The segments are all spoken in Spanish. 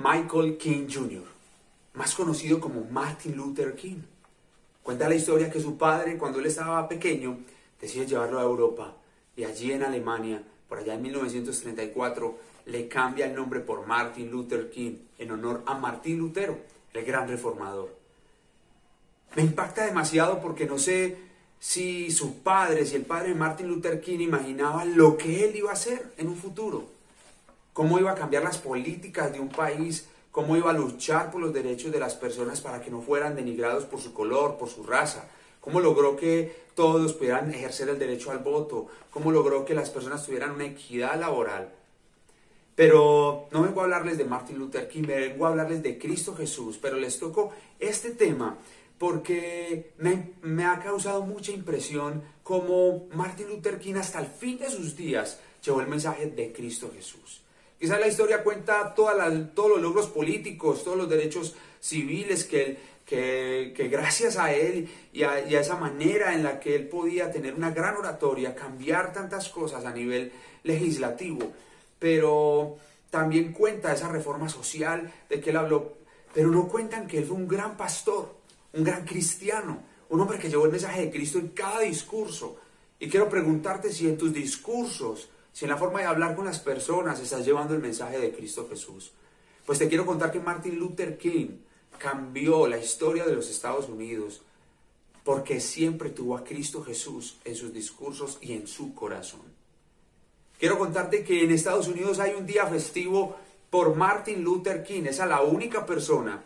Michael King Jr., más conocido como Martin Luther King. Cuenta la historia que su padre, cuando él estaba pequeño, decide llevarlo a Europa y allí en Alemania, por allá en 1934, le cambia el nombre por Martin Luther King en honor a Martín Lutero, el gran reformador. Me impacta demasiado porque no sé si su padre, si el padre de Martin Luther King imaginaba lo que él iba a hacer en un futuro, cómo iba a cambiar las políticas de un país, cómo iba a luchar por los derechos de las personas para que no fueran denigrados por su color, por su raza, cómo logró que todos pudieran ejercer el derecho al voto, cómo logró que las personas tuvieran una equidad laboral. Pero no vengo a hablarles de Martin Luther King, vengo a hablarles de Cristo Jesús, pero les toco este tema porque me, ha causado mucha impresión cómo Martin Luther King hasta el fin de sus días llevó el mensaje de Cristo Jesús. Quizás la historia cuenta todos los logros políticos, todos los derechos civiles que, gracias a él y a, y a, esa manera en la que él podía tener una gran oratoria, cambiar tantas cosas a nivel legislativo, pero también cuenta esa reforma social de que él habló, pero no cuentan que él fue un gran pastor, un gran cristiano, un hombre que llevó el mensaje de Cristo en cada discurso. Y quiero preguntarte si en tus discursos, si en la forma de hablar con las personas estás llevando el mensaje de Cristo Jesús. Pues te quiero contar que Martin Luther King cambió la historia de los Estados Unidos porque siempre tuvo a Cristo Jesús en sus discursos y en su corazón. Quiero contarte que en Estados Unidos hay un día festivo por Martin Luther King. Esa es la única persona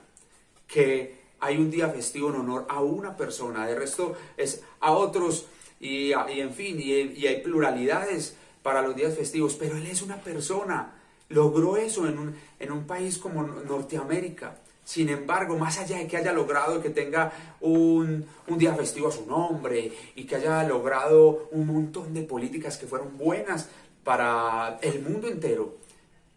que hay un día festivo en honor a una persona, de resto es a otros y, en fin, y, hay pluralidades para los días festivos, pero él es una persona, logró eso en un, en un país como Norteamérica. Sin embargo, más allá de que haya logrado que tenga un, un, día festivo a su nombre y que haya logrado un montón de políticas que fueron buenas para el mundo entero,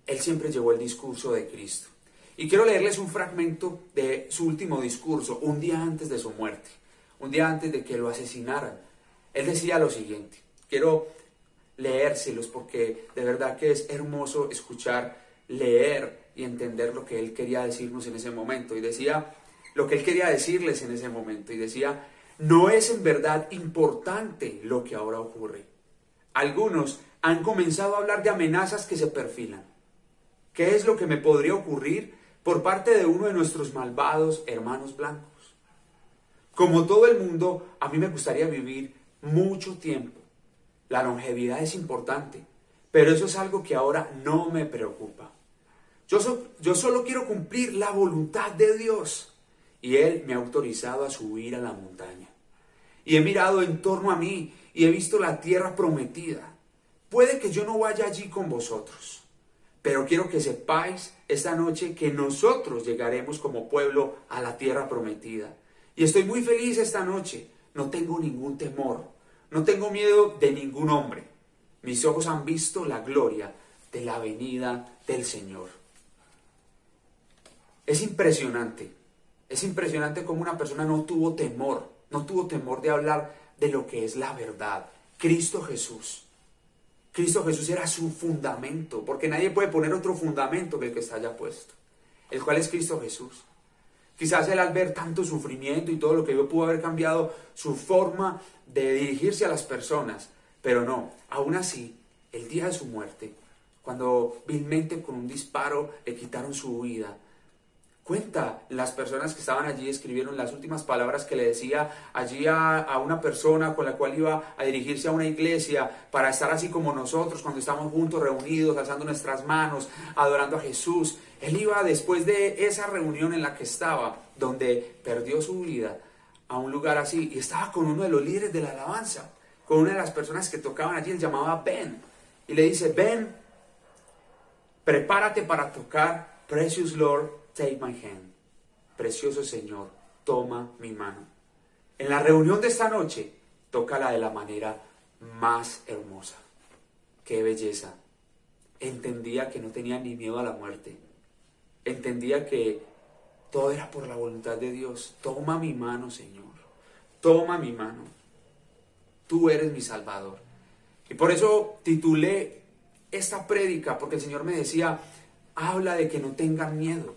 él siempre llevó el discurso de Cristo. Y quiero leerles un fragmento de su último discurso, un día antes de su muerte, un día antes de que lo asesinaran. Él decía lo siguiente, quiero leérselos porque de verdad que es hermoso escuchar, leer y entender lo que él quería decirnos en ese momento. Y decía lo que él quería decirles en ese momento. Y decía, no es en verdad importante lo que ahora ocurre. Algunos han comenzado a hablar de amenazas que se perfilan. ¿Qué es lo que me podría ocurrir por parte de uno de nuestros malvados hermanos blancos. Como todo el mundo, a mí me gustaría vivir mucho tiempo. La longevidad es importante, pero eso es algo que ahora no me preocupa. Yo, yo solo quiero cumplir la voluntad de Dios y Él me ha autorizado a subir a la montaña. Y he mirado en torno a mí y he visto la tierra prometida. Puede que yo no vaya allí con vosotros pero quiero que sepáis esta noche que nosotros llegaremos como pueblo a la tierra prometida. Y estoy muy feliz esta noche. No tengo ningún temor. No tengo miedo de ningún hombre. Mis ojos han visto la gloria de la venida del Señor. Es impresionante. Es impresionante cómo una persona no tuvo temor. No tuvo temor de hablar de lo que es la verdad. Cristo Jesús. Cristo Jesús era su fundamento, porque nadie puede poner otro fundamento que el que está ya puesto, el cual es Cristo Jesús. Quizás él al ver tanto sufrimiento y todo lo que vio pudo haber cambiado su forma de dirigirse a las personas, pero no, aún así, el día de su muerte, cuando vilmente con un disparo le quitaron su vida, Cuenta, las personas que estaban allí escribieron las últimas palabras que le decía allí a, una persona con la cual iba a dirigirse a una iglesia para estar así como nosotros cuando estamos juntos, reunidos, alzando nuestras manos, adorando a Jesús. Él iba después de esa reunión en la que estaba, donde perdió su vida, a un lugar así y estaba con uno de los líderes de la alabanza, con una de las personas que tocaban allí, él llamaba Ben. Y le dice, Ben, prepárate para tocar Precious Lord Take my hand. Precioso Señor, toma mi mano. En la reunión de esta noche, tócala de la manera más hermosa. Qué belleza. Entendía que no tenía ni miedo a la muerte. Entendía que todo era por la voluntad de Dios. Toma mi mano, Señor. Toma mi mano. Tú eres mi Salvador. Y por eso titulé esta prédica, porque el Señor me decía, habla de que no tengan miedo.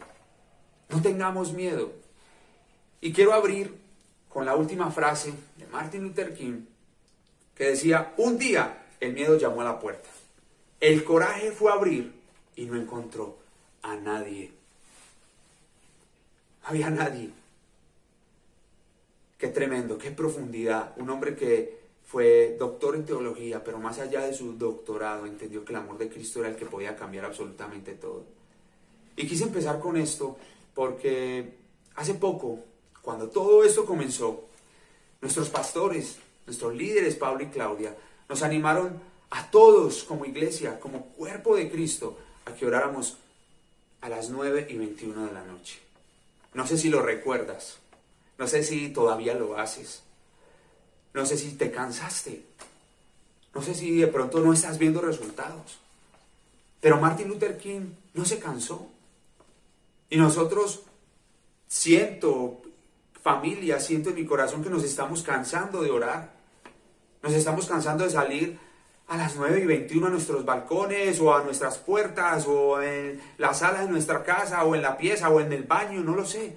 No tengamos miedo. Y quiero abrir con la última frase de Martin Luther King, que decía, un día el miedo llamó a la puerta. El coraje fue a abrir y no encontró a nadie. Había nadie. Qué tremendo, qué profundidad. Un hombre que fue doctor en teología, pero más allá de su doctorado entendió que el amor de Cristo era el que podía cambiar absolutamente todo. Y quise empezar con esto porque hace poco, cuando todo esto comenzó, nuestros pastores, nuestros líderes, Pablo y Claudia, nos animaron a todos como iglesia, como cuerpo de Cristo, a que oráramos a las 9 y 21 de la noche. No sé si lo recuerdas, no sé si todavía lo haces, no sé si te cansaste, no sé si de pronto no estás viendo resultados. Pero Martin Luther King no se cansó. Y nosotros siento, familia, siento en mi corazón que nos estamos cansando de orar. Nos estamos cansando de salir a las 9 y 21 a nuestros balcones o a nuestras puertas o en la sala de nuestra casa o en la pieza o en el baño, no lo sé.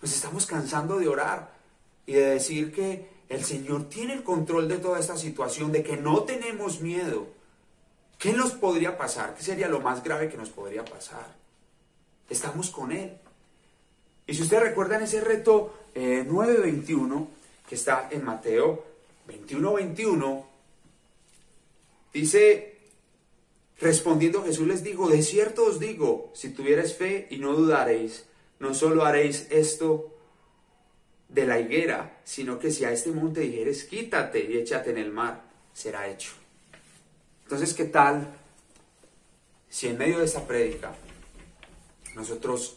Nos estamos cansando de orar y de decir que el Señor tiene el control de toda esta situación, de que no tenemos miedo. ¿Qué nos podría pasar? ¿Qué sería lo más grave que nos podría pasar? Estamos con Él. Y si ustedes recuerdan ese reto 9.21 eh, que está en Mateo 21.21, dice, respondiendo Jesús les dijo, de cierto os digo, si tuvierais fe y no dudaréis, no solo haréis esto de la higuera, sino que si a este monte dijeres, quítate y échate en el mar, será hecho. Entonces, ¿qué tal si en medio de esta prédica nosotros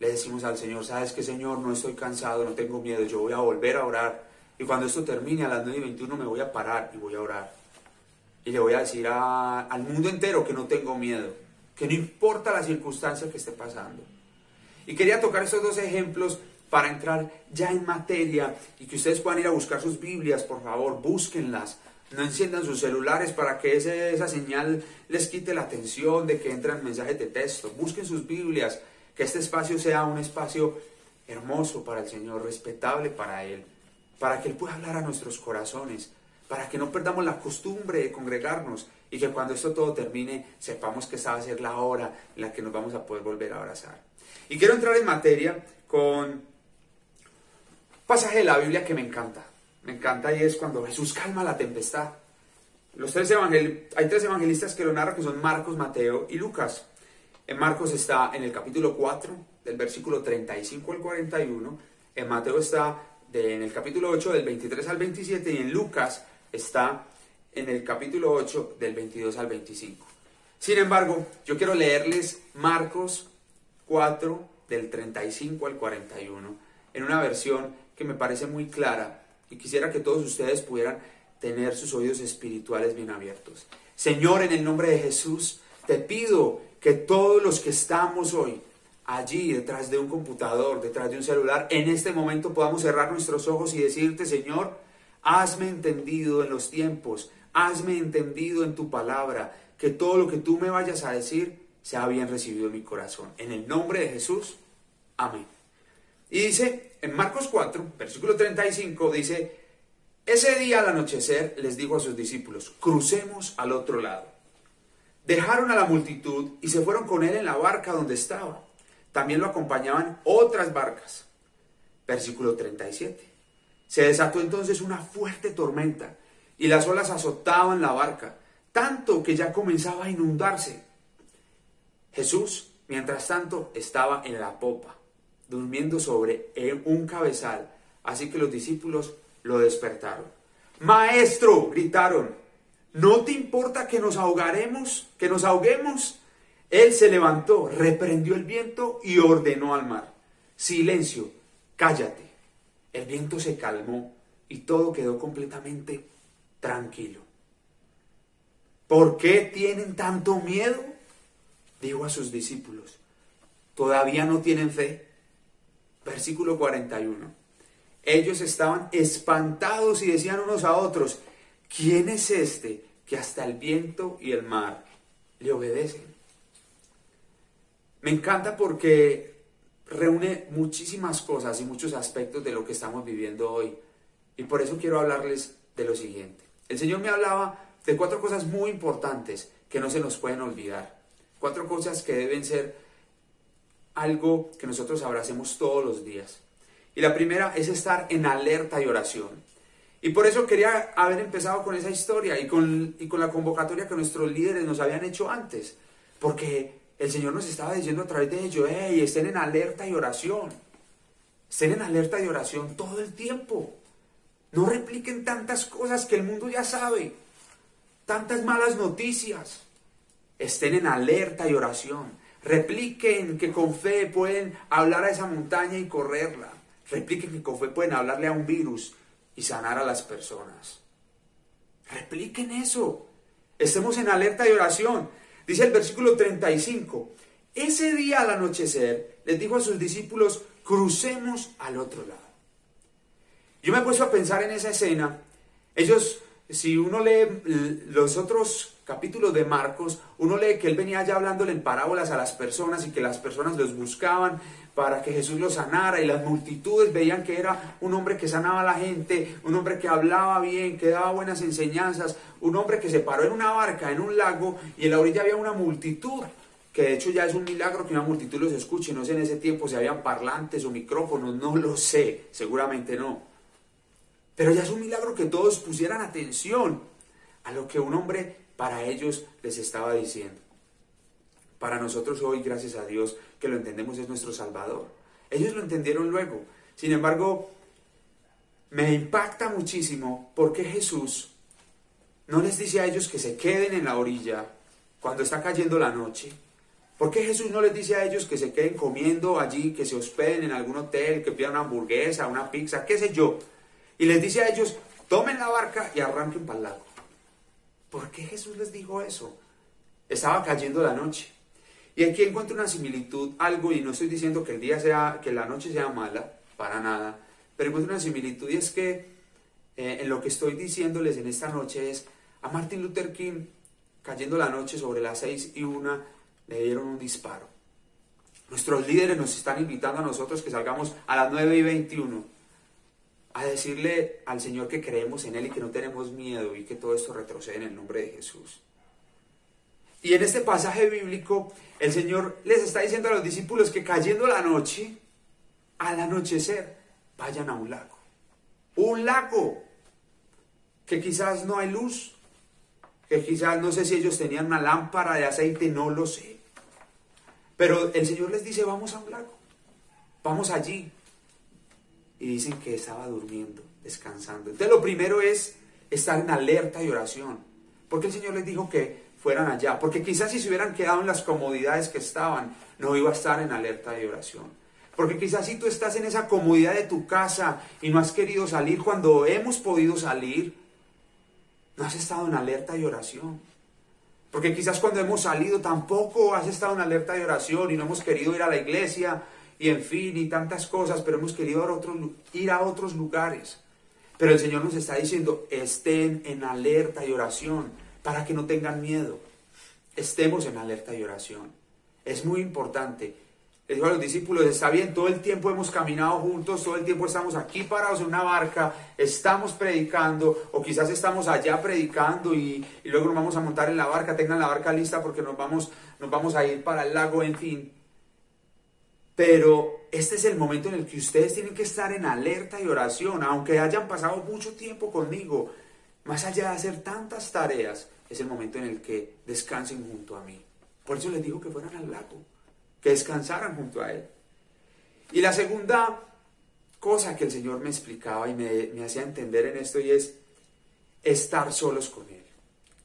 le decimos al Señor, sabes que Señor, no estoy cansado, no tengo miedo, yo voy a volver a orar. Y cuando esto termine a las 9 y 21 me voy a parar y voy a orar. Y le voy a decir al mundo entero que no tengo miedo, que no importa la circunstancia que esté pasando. Y quería tocar estos dos ejemplos para entrar ya en materia y que ustedes puedan ir a buscar sus Biblias, por favor, búsquenlas. No enciendan sus celulares para que esa señal les quite la atención de que entran mensajes de texto. Busquen sus Biblias, que este espacio sea un espacio hermoso para el Señor, respetable para Él, para que Él pueda hablar a nuestros corazones, para que no perdamos la costumbre de congregarnos y que cuando esto todo termine sepamos que esta va a ser la hora en la que nos vamos a poder volver a abrazar. Y quiero entrar en materia con un pasaje de la Biblia que me encanta. Me encanta y es cuando Jesús calma la tempestad. Los tres hay tres evangelistas que lo narran que son Marcos, Mateo y Lucas. En Marcos está en el capítulo 4, del versículo 35 al 41. En Mateo está en el capítulo 8, del 23 al 27. Y en Lucas está en el capítulo 8, del 22 al 25. Sin embargo, yo quiero leerles Marcos 4, del 35 al 41, en una versión que me parece muy clara y quisiera que todos ustedes pudieran tener sus oídos espirituales bien abiertos. Señor, en el nombre de Jesús, te pido que todos los que estamos hoy allí detrás de un computador, detrás de un celular, en este momento podamos cerrar nuestros ojos y decirte, Señor, hazme entendido en los tiempos, hazme entendido en tu palabra, que todo lo que tú me vayas a decir sea bien recibido en mi corazón. En el nombre de Jesús, amén. Y dice, en Marcos 4, versículo 35, dice, ese día al anochecer les dijo a sus discípulos, crucemos al otro lado. Dejaron a la multitud y se fueron con él en la barca donde estaba. También lo acompañaban otras barcas. Versículo 37. Se desató entonces una fuerte tormenta y las olas azotaban la barca, tanto que ya comenzaba a inundarse. Jesús, mientras tanto, estaba en la popa, durmiendo sobre un cabezal, así que los discípulos lo despertaron. Maestro, gritaron, ¿no te importa que nos ahogaremos, que nos ahoguemos? Él se levantó, reprendió el viento y ordenó al mar, silencio, cállate. El viento se calmó y todo quedó completamente tranquilo. ¿Por qué tienen tanto miedo? dijo a sus discípulos, ¿todavía no tienen fe? Versículo 41. Ellos estaban espantados y decían unos a otros, ¿quién es este que hasta el viento y el mar le obedecen? Me encanta porque reúne muchísimas cosas y muchos aspectos de lo que estamos viviendo hoy. Y por eso quiero hablarles de lo siguiente. El Señor me hablaba de cuatro cosas muy importantes que no se nos pueden olvidar. Cuatro cosas que deben ser algo que nosotros abracemos todos los días. Y la primera es estar en alerta y oración. Y por eso quería haber empezado con esa historia y con, y con la convocatoria que nuestros líderes nos habían hecho antes. Porque el Señor nos estaba diciendo a través de ello, hey, estén en alerta y oración. Estén en alerta y oración todo el tiempo. No repliquen tantas cosas que el mundo ya sabe. Tantas malas noticias. Estén en alerta y oración. Repliquen que con fe pueden hablar a esa montaña y correrla. Repliquen que con fe pueden hablarle a un virus y sanar a las personas. Repliquen eso. Estemos en alerta y oración. Dice el versículo 35. Ese día al anochecer les dijo a sus discípulos, crucemos al otro lado. Yo me he puesto a pensar en esa escena. Ellos, si uno lee los otros capítulos de Marcos, uno lee que él venía ya hablándole en parábolas a las personas y que las personas los buscaban para que Jesús los sanara y las multitudes veían que era un hombre que sanaba a la gente, un hombre que hablaba bien, que daba buenas enseñanzas, un hombre que se paró en una barca, en un lago y en la orilla había una multitud que de hecho ya es un milagro que una multitud los escuche, no sé en ese tiempo si habían parlantes o micrófonos, no lo sé, seguramente no. Pero ya es un milagro que todos pusieran atención a lo que un hombre para ellos les estaba diciendo. Para nosotros hoy, gracias a Dios, que lo entendemos es nuestro Salvador. Ellos lo entendieron luego. Sin embargo, me impacta muchísimo porque Jesús no les dice a ellos que se queden en la orilla cuando está cayendo la noche. ¿Por qué Jesús no les dice a ellos que se queden comiendo allí, que se hospeden en algún hotel, que pidan una hamburguesa, una pizza, qué sé yo? Y les dice a ellos, tomen la barca y arranquen para el lago. ¿Por qué Jesús les dijo eso? Estaba cayendo la noche. Y aquí encuentro una similitud, algo, y no estoy diciendo que el día sea, que la noche sea mala, para nada, pero encuentro una similitud y es que eh, en lo que estoy diciéndoles en esta noche es, a Martin Luther King, cayendo la noche sobre las seis y una, le dieron un disparo. Nuestros líderes nos están invitando a nosotros que salgamos a las 9 y 21 a decirle al Señor que creemos en Él y que no tenemos miedo y que todo esto retrocede en el nombre de Jesús. Y en este pasaje bíblico, el Señor les está diciendo a los discípulos que cayendo la noche, al anochecer, vayan a un lago. Un lago que quizás no hay luz, que quizás no sé si ellos tenían una lámpara de aceite, no lo sé. Pero el Señor les dice, vamos a un lago, vamos allí, y dicen que estaba durmiendo, descansando. Entonces lo primero es estar en alerta y oración. Porque el Señor les dijo que fueran allá. Porque quizás si se hubieran quedado en las comodidades que estaban, no iba a estar en alerta y oración. Porque quizás si tú estás en esa comodidad de tu casa y no has querido salir cuando hemos podido salir, no has estado en alerta y oración. Porque quizás cuando hemos salido tampoco has estado en alerta y oración y no hemos querido ir a la iglesia y en fin, y tantas cosas, pero hemos querido ir a otros lugares. Pero el Señor nos está diciendo, estén en alerta y oración para que no tengan miedo. Estemos en alerta y oración. Es muy importante. Les digo a los discípulos, está bien, todo el tiempo hemos caminado juntos, todo el tiempo estamos aquí parados en una barca, estamos predicando, o quizás estamos allá predicando y, y luego nos vamos a montar en la barca, tengan la barca lista porque nos vamos, nos vamos a ir para el lago, en fin. Pero este es el momento en el que ustedes tienen que estar en alerta y oración, aunque hayan pasado mucho tiempo conmigo. Más allá de hacer tantas tareas, es el momento en el que descansen junto a mí. Por eso les digo que fueran al lago, que descansaran junto a Él. Y la segunda cosa que el Señor me explicaba y me, me hacía entender en esto y es estar solos con Él.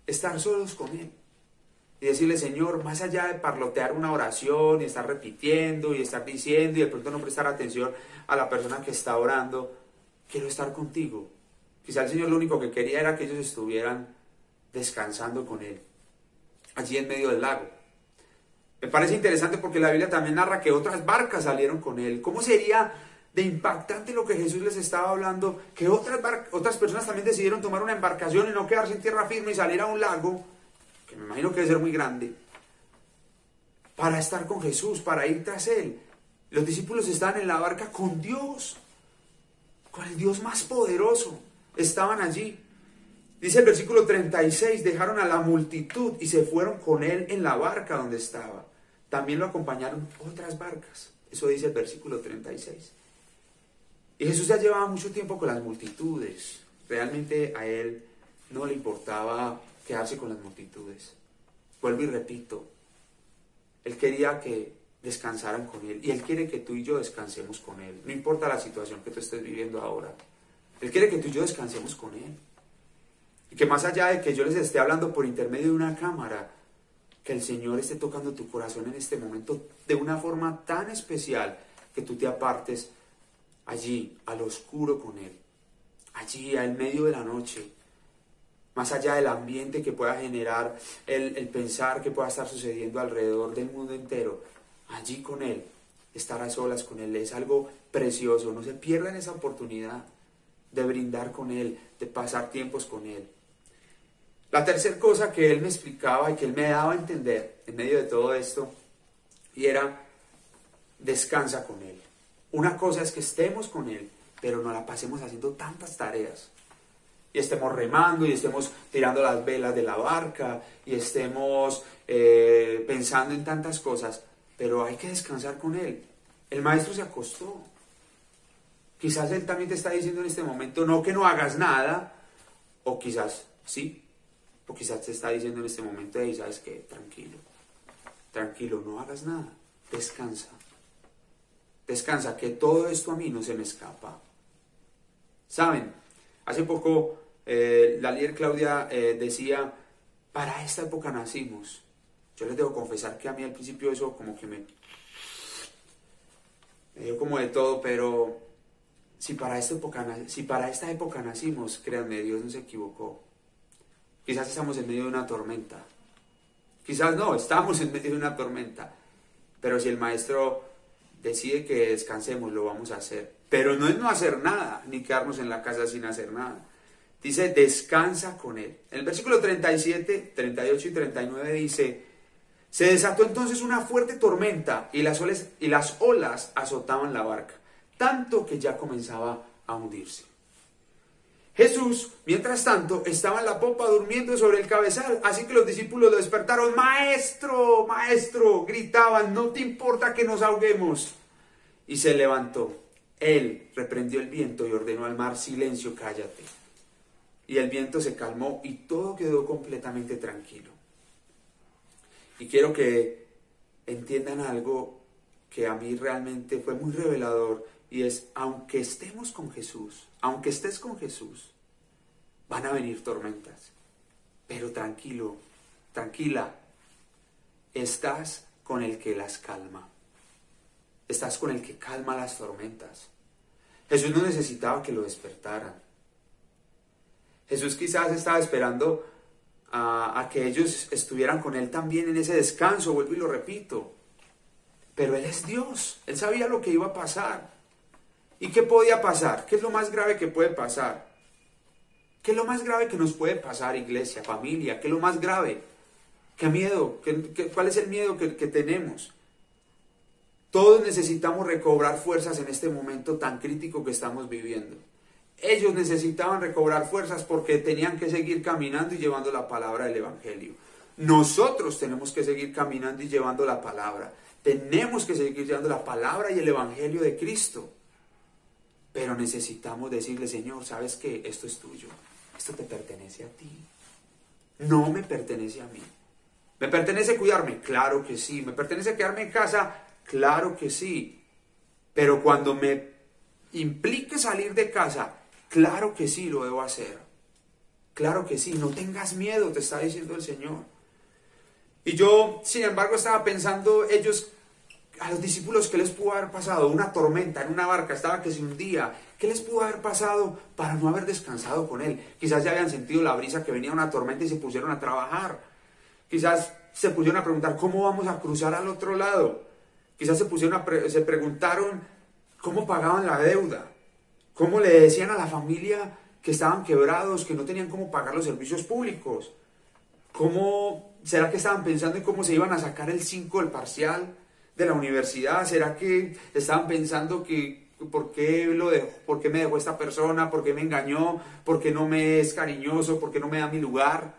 Estar solos con Él y decirle, Señor, más allá de parlotear una oración y estar repitiendo y estar diciendo y de pronto no prestar atención a la persona que está orando, quiero estar contigo. Quizá el Señor lo único que quería era que ellos estuvieran descansando con Él, allí en medio del lago. Me parece interesante porque la Biblia también narra que otras barcas salieron con Él. ¿Cómo sería de impactante lo que Jesús les estaba hablando? Que otras, otras personas también decidieron tomar una embarcación y no quedarse en tierra firme y salir a un lago me imagino que debe ser muy grande, para estar con Jesús, para ir tras Él. Los discípulos estaban en la barca con Dios, con el Dios más poderoso. Estaban allí. Dice el versículo 36, dejaron a la multitud y se fueron con Él en la barca donde estaba. También lo acompañaron otras barcas. Eso dice el versículo 36. Y Jesús ya llevaba mucho tiempo con las multitudes. Realmente a Él no le importaba quedarse con las multitudes. Vuelvo y repito, Él quería que descansaran con Él y Él quiere que tú y yo descansemos con Él. No importa la situación que tú estés viviendo ahora. Él quiere que tú y yo descansemos con Él. Y que más allá de que yo les esté hablando por intermedio de una cámara, que el Señor esté tocando tu corazón en este momento de una forma tan especial que tú te apartes allí, al oscuro con Él, allí, al medio de la noche, más allá del ambiente que pueda generar el, pensar que pueda estar sucediendo alrededor del mundo entero, allí con Él, estar a solas con Él, es algo precioso, no se pierdan esa oportunidad de brindar con Él, de pasar tiempos con Él. La tercera cosa que Él me explicaba y que Él me daba a entender en medio de todo esto, y era, descansa con Él. Una cosa es que estemos con Él, pero no la pasemos haciendo tantas tareas y estemos remando y estemos tirando las velas de la barca y estemos eh, pensando en tantas cosas, pero hay que descansar con Él. El maestro se acostó. Quizás Él también te está diciendo en este momento, no que no hagas nada, o quizás sí, o quizás te está diciendo en este momento, y sabes que tranquilo, tranquilo, no hagas nada, descansa. Descansa, que todo esto a mí no se me escapa. Saben, hace poco eh, la líder Claudia eh, decía, para esta época nacimos. Yo les debo confesar que a mí al principio eso como que me, me dio como de todo, pero si para, esta época, si para nacimos, créanme, Dios no se equivocó. Quizás estamos en medio de una tormenta. Quizás no, estamos en medio de una tormenta. Pero si el maestro decide que descansemos, lo vamos a hacer. Pero no es no hacer nada, ni quedarnos en la casa sin hacer nada. Dice, descansa con él. En el versículo 37, 38 y 39 dice, se desató entonces una fuerte tormenta y las, olas, y las olas azotaban la barca, tanto que ya comenzaba a hundirse. Jesús, mientras tanto, estaba en la popa durmiendo sobre el cabezal, así que los discípulos lo despertaron, Maestro, Maestro, gritaban, no te importa que nos ahoguemos. Y se levantó. Él reprendió el viento y ordenó al mar, silencio, cállate y el viento se calmó y todo quedó completamente tranquilo. Y quiero que entiendan algo que a mí realmente fue muy revelador y es, aunque estemos con Jesús, aunque estés con Jesús, van a venir tormentas. Pero tranquilo, tranquila, estás con el que las calma. Estás con el que calma las tormentas. Jesús no necesitaba que lo despertaran. Jesús quizás estaba esperando a, que ellos estuvieran con Él también en ese descanso, vuelvo y lo repito. Pero Él es Dios, Él sabía lo que iba a pasar. ¿Y qué podía pasar? ¿Qué es lo más grave que puede pasar? ¿Qué es lo más grave que nos puede pasar, iglesia, familia? ¿Qué es lo más grave? ¿Qué miedo? ¿Qué, cuál es el miedo que, que tenemos? Todos necesitamos recobrar fuerzas en este momento tan crítico que estamos viviendo. Ellos necesitaban recobrar fuerzas porque tenían que seguir caminando y llevando la palabra del Evangelio. Nosotros tenemos que seguir caminando y llevando la palabra. Tenemos que seguir llevando la palabra y el Evangelio de Cristo. Pero necesitamos decirle, Señor, ¿sabes qué? Esto es tuyo. Esto te pertenece a ti. No me pertenece a mí. ¿Me pertenece cuidarme? Claro que sí. ¿Me pertenece quedarme en casa? Claro que sí. Pero cuando me implique salir de casa, Claro que sí, lo debo hacer. Claro que sí, no tengas miedo, te está diciendo el Señor. Y yo, sin embargo, estaba pensando, ellos, a los discípulos, ¿qué les pudo haber pasado? Una tormenta en una barca, estaba que se hundía. ¿Qué les pudo haber pasado para no haber descansado con Él? Quizás ya habían sentido la brisa que venía una tormenta y se pusieron a trabajar. Quizás se pusieron a preguntar, ¿cómo vamos a cruzar al otro lado? Quizás se, pusieron se preguntaron, ¿cómo pagaban la deuda? ¿Cómo le decían a la familia que estaban quebrados, que no tenían cómo pagar los servicios públicos? ¿Cómo será que estaban pensando en cómo se iban a sacar el 5 del parcial de la universidad? ¿Será que estaban pensando que por qué lo por qué me dejó esta persona, por qué me engañó, por qué no me es cariñoso, por qué no me da mi lugar?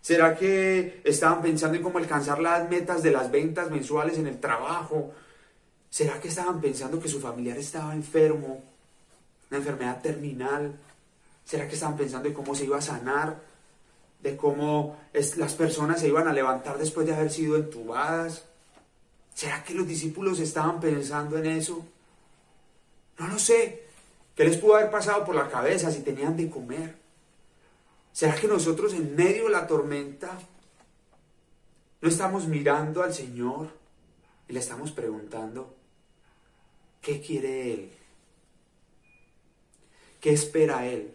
¿Será que estaban pensando en cómo alcanzar las metas de las ventas mensuales en el trabajo? ¿Será que estaban pensando que su familiar estaba enfermo, una enfermedad terminal? ¿Será que estaban pensando en cómo se iba a sanar? ¿De cómo las personas se iban a levantar después de haber sido entubadas? ¿Será que los discípulos estaban pensando en eso? No lo sé. ¿Qué les pudo haber pasado por la cabeza si tenían de comer? ¿Será que nosotros en medio de la tormenta no estamos mirando al Señor y le estamos preguntando, ¿qué quiere Él? ¿Qué espera Él?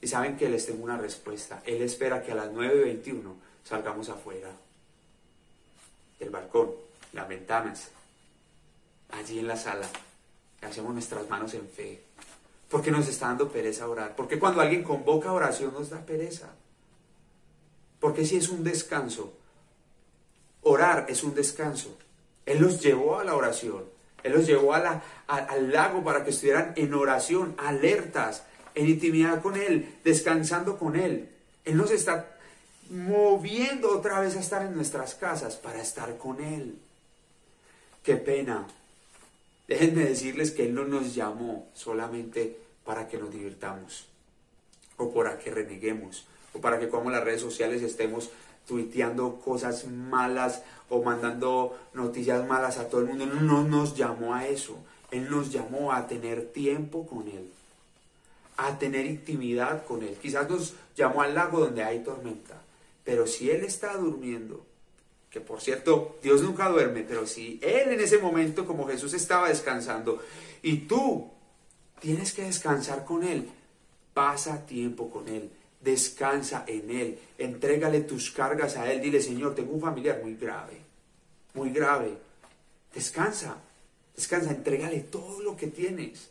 Y saben que les tengo una respuesta. Él espera que a las 9.21 salgamos afuera del balcón, las ventanas, allí en la sala, hacemos nuestras manos en fe. Porque nos está dando pereza orar. Porque cuando alguien convoca oración nos da pereza. Porque si es un descanso. Orar es un descanso. Él los llevó a la oración. Él los llevó al lago para que estuvieran en oración, alertas, en intimidad con Él, descansando con Él. Él nos está moviendo otra vez a estar en nuestras casas para estar con Él. Qué pena. Déjenme decirles que Él no nos llamó solamente para que nos divirtamos, o para que reneguemos, o para que como las redes sociales estemos tuiteando cosas malas o mandando noticias malas a todo el mundo. No, no nos llamó a eso. Él nos llamó a tener tiempo con Él a tener intimidad con Él. Quizás nos llamó al lago donde hay tormenta, pero si Él está durmiendo, que por cierto, Dios nunca duerme, pero si Él en ese momento, como Jesús estaba descansando, y tú tienes que descansar con Él, pasa tiempo con Él, descansa en Él, entrégale tus cargas a Él, dile, Señor, tengo un familiar muy grave, muy grave, descansa, descansa, entrégale todo lo que tienes.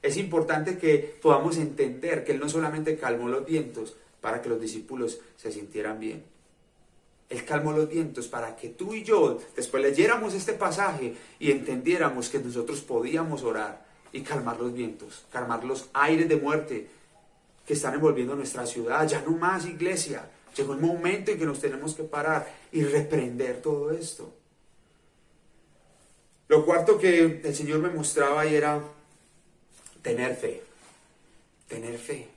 Es importante que podamos entender que Él no solamente calmó los vientos para que los discípulos se sintieran bien. Él calmó los vientos para que tú y yo después leyéramos este pasaje y entendiéramos que nosotros podíamos orar y calmar los vientos, calmar los aires de muerte que están envolviendo nuestra ciudad. Ya no más iglesia. Llegó el momento en que nos tenemos que parar y reprender todo esto. Lo cuarto que el Señor me mostraba era Tener fe. Tener fe.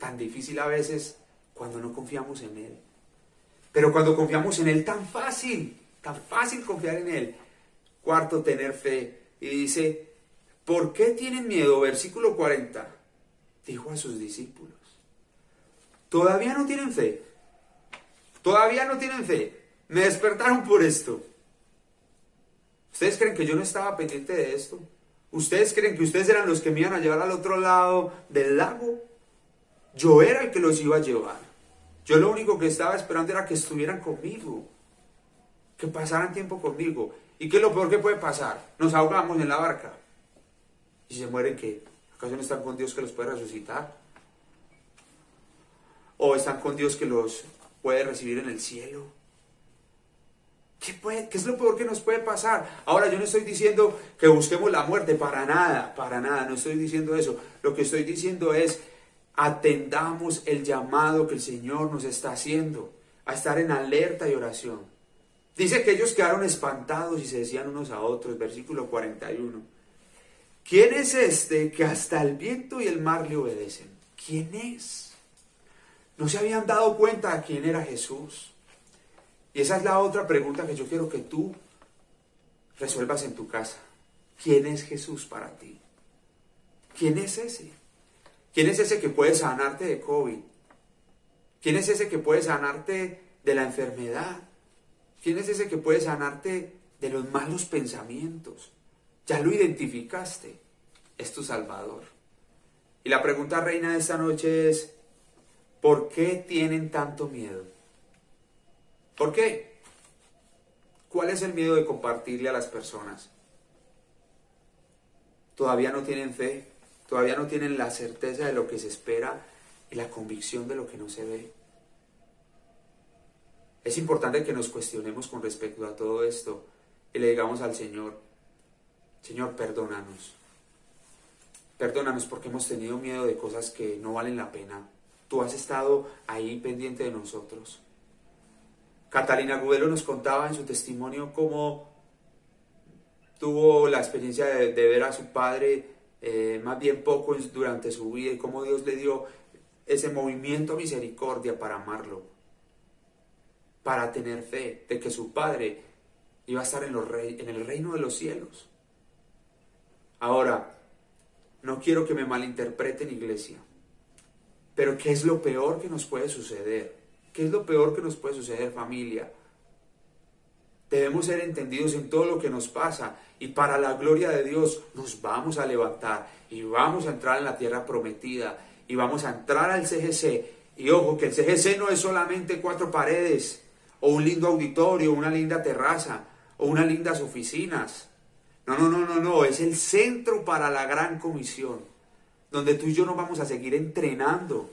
Tan difícil a veces cuando no confiamos en Él. Pero cuando confiamos en Él, tan fácil, tan fácil confiar en Él. Cuarto, tener fe. Y dice, ¿por qué tienen miedo? Versículo 40. Dijo a sus discípulos. Todavía no tienen fe. Todavía no tienen fe. Me despertaron por esto. ¿Ustedes creen que yo no estaba pendiente de esto? ¿Ustedes creen que ustedes eran los que me iban a llevar al otro lado del lago? Yo era el que los iba a llevar. Yo lo único que estaba esperando era que estuvieran conmigo, que pasaran tiempo conmigo. ¿Y qué es lo peor que puede pasar? Nos ahogamos en la barca. ¿Y se mueren qué? ¿Acaso no están con Dios que los puede resucitar? ¿O están con Dios que los puede recibir en el cielo? ¿Qué, ¿Qué, es lo peor que nos puede pasar? Ahora yo no estoy diciendo que busquemos la muerte, para nada, para nada, no estoy diciendo eso. Lo que estoy diciendo es, atendamos el llamado que el Señor nos está haciendo, a estar en alerta y oración. Dice que ellos quedaron espantados y se decían unos a otros, versículo 41. ¿Quién es este que hasta el viento y el mar le obedecen? ¿Quién es? No se habían dado cuenta de quién era Jesús. Y esa es la otra pregunta que yo quiero que tú resuelvas en tu casa. ¿Quién es Jesús para ti? ¿Quién es ese? ¿Quién es ese que puede sanarte de COVID? ¿Quién es ese que puede sanarte de la enfermedad? ¿Quién es ese que puede sanarte de los malos pensamientos? Ya lo identificaste. Es tu Salvador. Y la pregunta reina de esta noche es, ¿por qué tienen tanto miedo? ¿Por qué? ¿Cuál es el miedo de compartirle a las personas? Todavía no tienen fe, todavía no tienen la certeza de lo que se espera y la convicción de lo que no se ve. Es importante que nos cuestionemos con respecto a todo esto y le digamos al Señor, Señor, perdónanos. Perdónanos porque hemos tenido miedo de cosas que no valen la pena. Tú has estado ahí pendiente de nosotros. Catalina Gudelo nos contaba en su testimonio cómo tuvo la experiencia de, ver a su padre eh, más bien poco durante su vida y cómo Dios le dio ese movimiento misericordia para amarlo, para tener fe de que su padre iba a estar en el reino de los cielos. Ahora, no quiero que me malinterpreten iglesia, pero ¿qué es lo peor que nos puede suceder? ¿Qué es lo peor que nos puede suceder familia? Debemos ser entendidos en todo lo que nos pasa y para la gloria de Dios nos vamos a levantar y vamos a entrar en la tierra prometida y vamos a entrar al CGC. Y ojo, que el CGC no es solamente cuatro paredes o un lindo auditorio, una linda terraza o unas lindas oficinas. No, no, no, no, no, es el centro para la gran comisión, donde tú y yo nos vamos a seguir entrenando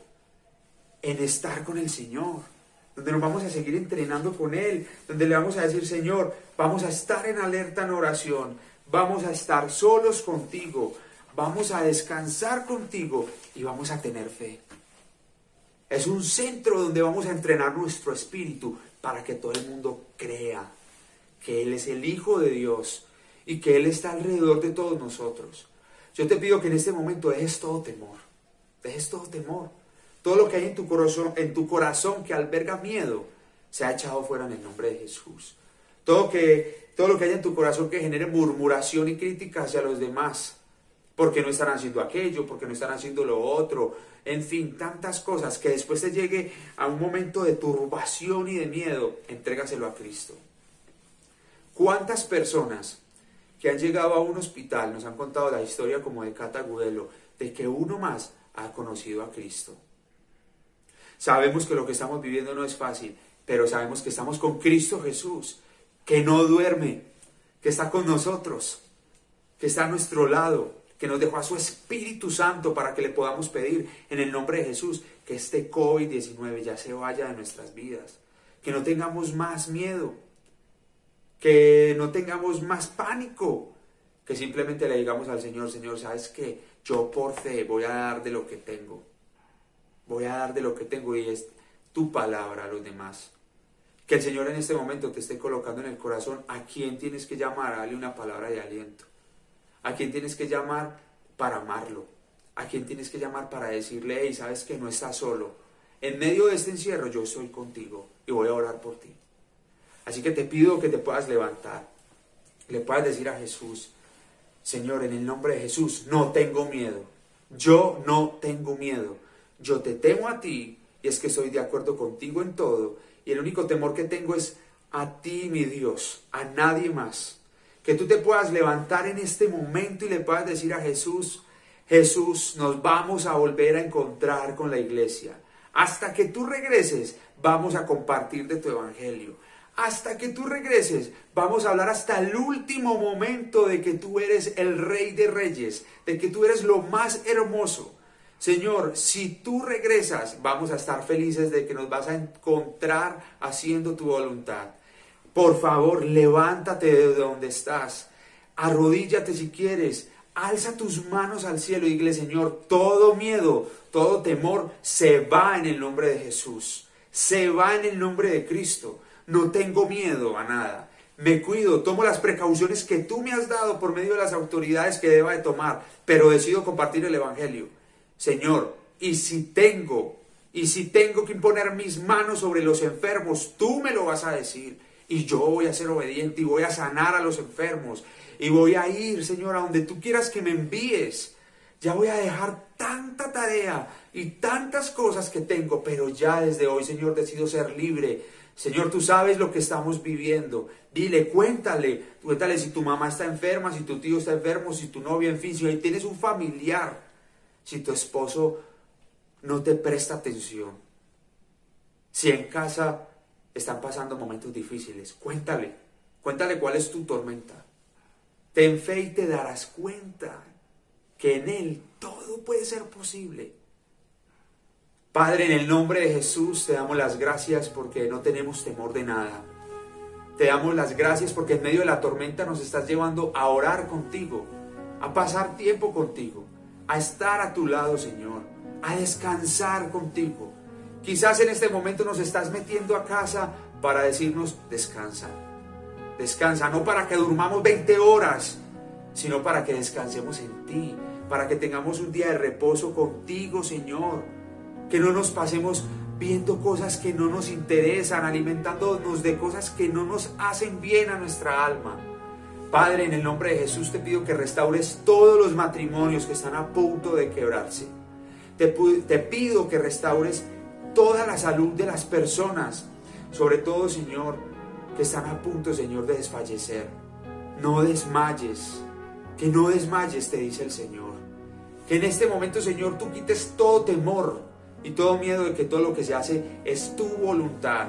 en estar con el Señor donde nos vamos a seguir entrenando con Él, donde le vamos a decir, Señor, vamos a estar en alerta en oración, vamos a estar solos contigo, vamos a descansar contigo y vamos a tener fe. Es un centro donde vamos a entrenar nuestro espíritu para que todo el mundo crea que Él es el Hijo de Dios y que Él está alrededor de todos nosotros. Yo te pido que en este momento dejes todo temor, dejes todo temor. Todo lo que hay en tu corazón, que alberga miedo, se ha echado fuera en el nombre de Jesús. Todo, que, todo lo que hay en tu corazón que genere murmuración y crítica hacia los demás, porque no están haciendo aquello, porque no están haciendo lo otro, en fin, tantas cosas que después te llegue a un momento de turbación y de miedo, entrégaselo a Cristo. ¿Cuántas personas que han llegado a un hospital nos han contado la historia como de Cata Gudelo, de que uno más ha conocido a Cristo? Sabemos que lo que estamos viviendo no es fácil, pero sabemos que estamos con Cristo Jesús, que no duerme, que está con nosotros, que está a nuestro lado, que nos dejó a su Espíritu Santo para que le podamos pedir en el nombre de Jesús que este COVID-19 ya se vaya de nuestras vidas, que no tengamos más miedo, que no tengamos más pánico, que simplemente le digamos al Señor, Señor, ¿sabes qué? Yo por fe voy a dar de lo que tengo voy a dar de lo que tengo y es tu palabra a los demás. Que el Señor en este momento te esté colocando en el corazón a quién tienes que llamar a darle una palabra de aliento. A quién tienes que llamar para amarlo. A quién tienes que llamar para decirle, y sabes que no estás solo. En medio de este encierro yo estoy contigo y voy a orar por ti. Así que te pido que te puedas levantar. Le puedas decir a Jesús, Señor, en el nombre de Jesús, no tengo miedo. Yo no tengo miedo yo te temo a ti y es que estoy de acuerdo contigo en todo y el único temor que tengo es a ti, mi Dios, a nadie más. Que tú te puedas levantar en este momento y le puedas decir a Jesús, Jesús, nos vamos a volver a encontrar con la iglesia. Hasta que tú regreses, vamos a compartir de tu evangelio. Hasta que tú regreses, vamos a hablar hasta el último momento de que tú eres el rey de reyes, de que tú eres lo más hermoso, Señor, si tú regresas, vamos a estar felices de que nos vas a encontrar haciendo tu voluntad. Por favor, levántate de donde estás. Arrodíllate si quieres. Alza tus manos al cielo y dile, Señor, todo miedo, todo temor se va en el nombre de Jesús. Se va en el nombre de Cristo. No tengo miedo a nada. Me cuido, tomo las precauciones que tú me has dado por medio de las autoridades que deba de tomar, pero decido compartir el Evangelio. Señor, y si tengo, y si tengo que imponer mis manos sobre los enfermos, tú me lo vas a decir. Y yo voy a ser obediente y voy a sanar a los enfermos. Y voy a ir, Señor, a donde tú quieras que me envíes. Ya voy a dejar tanta tarea y tantas cosas que tengo, pero ya desde hoy, Señor, decido ser libre. Señor, tú sabes lo que estamos viviendo. Dile, cuéntale, cuéntale si tu mamá está enferma, si tu tío está enfermo, si tu novia, en fin, si ahí tienes un familiar si tu esposo no te presta atención, si en casa están pasando momentos difíciles, cuéntale, cuéntale cuál es tu tormenta. Ten fe y te darás cuenta que en Él todo puede ser posible. Padre, en el nombre de Jesús te damos las gracias porque no tenemos temor de nada. Te damos las gracias porque en medio de la tormenta nos estás llevando a orar contigo, a pasar tiempo contigo, a estar a tu lado, Señor, a descansar contigo. Quizás en este momento nos estás metiendo a casa para decirnos, descansa, descansa, no para que durmamos 20 horas, sino para que descansemos en ti, para que tengamos un día de reposo contigo, Señor. Que no nos pasemos viendo cosas que no nos interesan, alimentándonos de cosas que no nos hacen bien a nuestra alma. Padre, en el nombre de Jesús te pido que restaures todos los matrimonios que están a punto de quebrarse. Te, pido que restaures toda la salud de las personas, sobre todo, Señor, que están a punto, Señor, de desfallecer. No desmayes, que no desmayes, te dice el Señor. Que en este momento, Señor, tú quites todo temor y todo miedo de que todo lo que se hace es tu voluntad.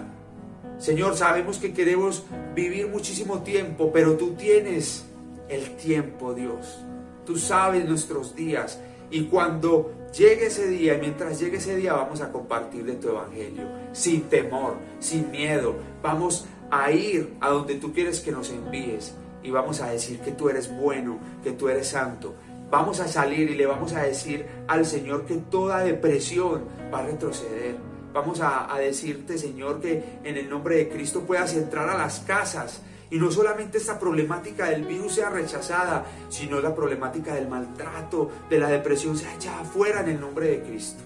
Señor, sabemos que queremos vivir muchísimo tiempo, pero tú tienes el tiempo, Dios. Tú sabes nuestros días y cuando llegue ese día, y mientras llegue ese día, vamos a compartir de tu evangelio, sin temor, sin miedo. Vamos a ir a donde tú quieres que nos envíes y vamos a decir que tú eres bueno, que tú eres santo. Vamos a salir y le vamos a decir al Señor que toda depresión va a retroceder. Vamos a, a decirte, Señor, que en el nombre de Cristo puedas entrar a las casas y no solamente esta problemática del virus sea rechazada, sino la problemática del maltrato, de la depresión sea echada afuera en el nombre de Cristo.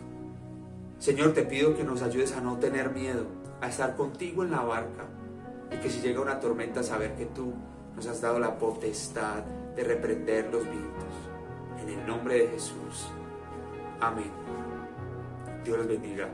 Señor, te pido que nos ayudes a no tener miedo, a estar contigo en la barca y que si llega una tormenta saber que tú nos has dado la potestad de reprender los vientos. En el nombre de Jesús. Amén. Dios los bendiga.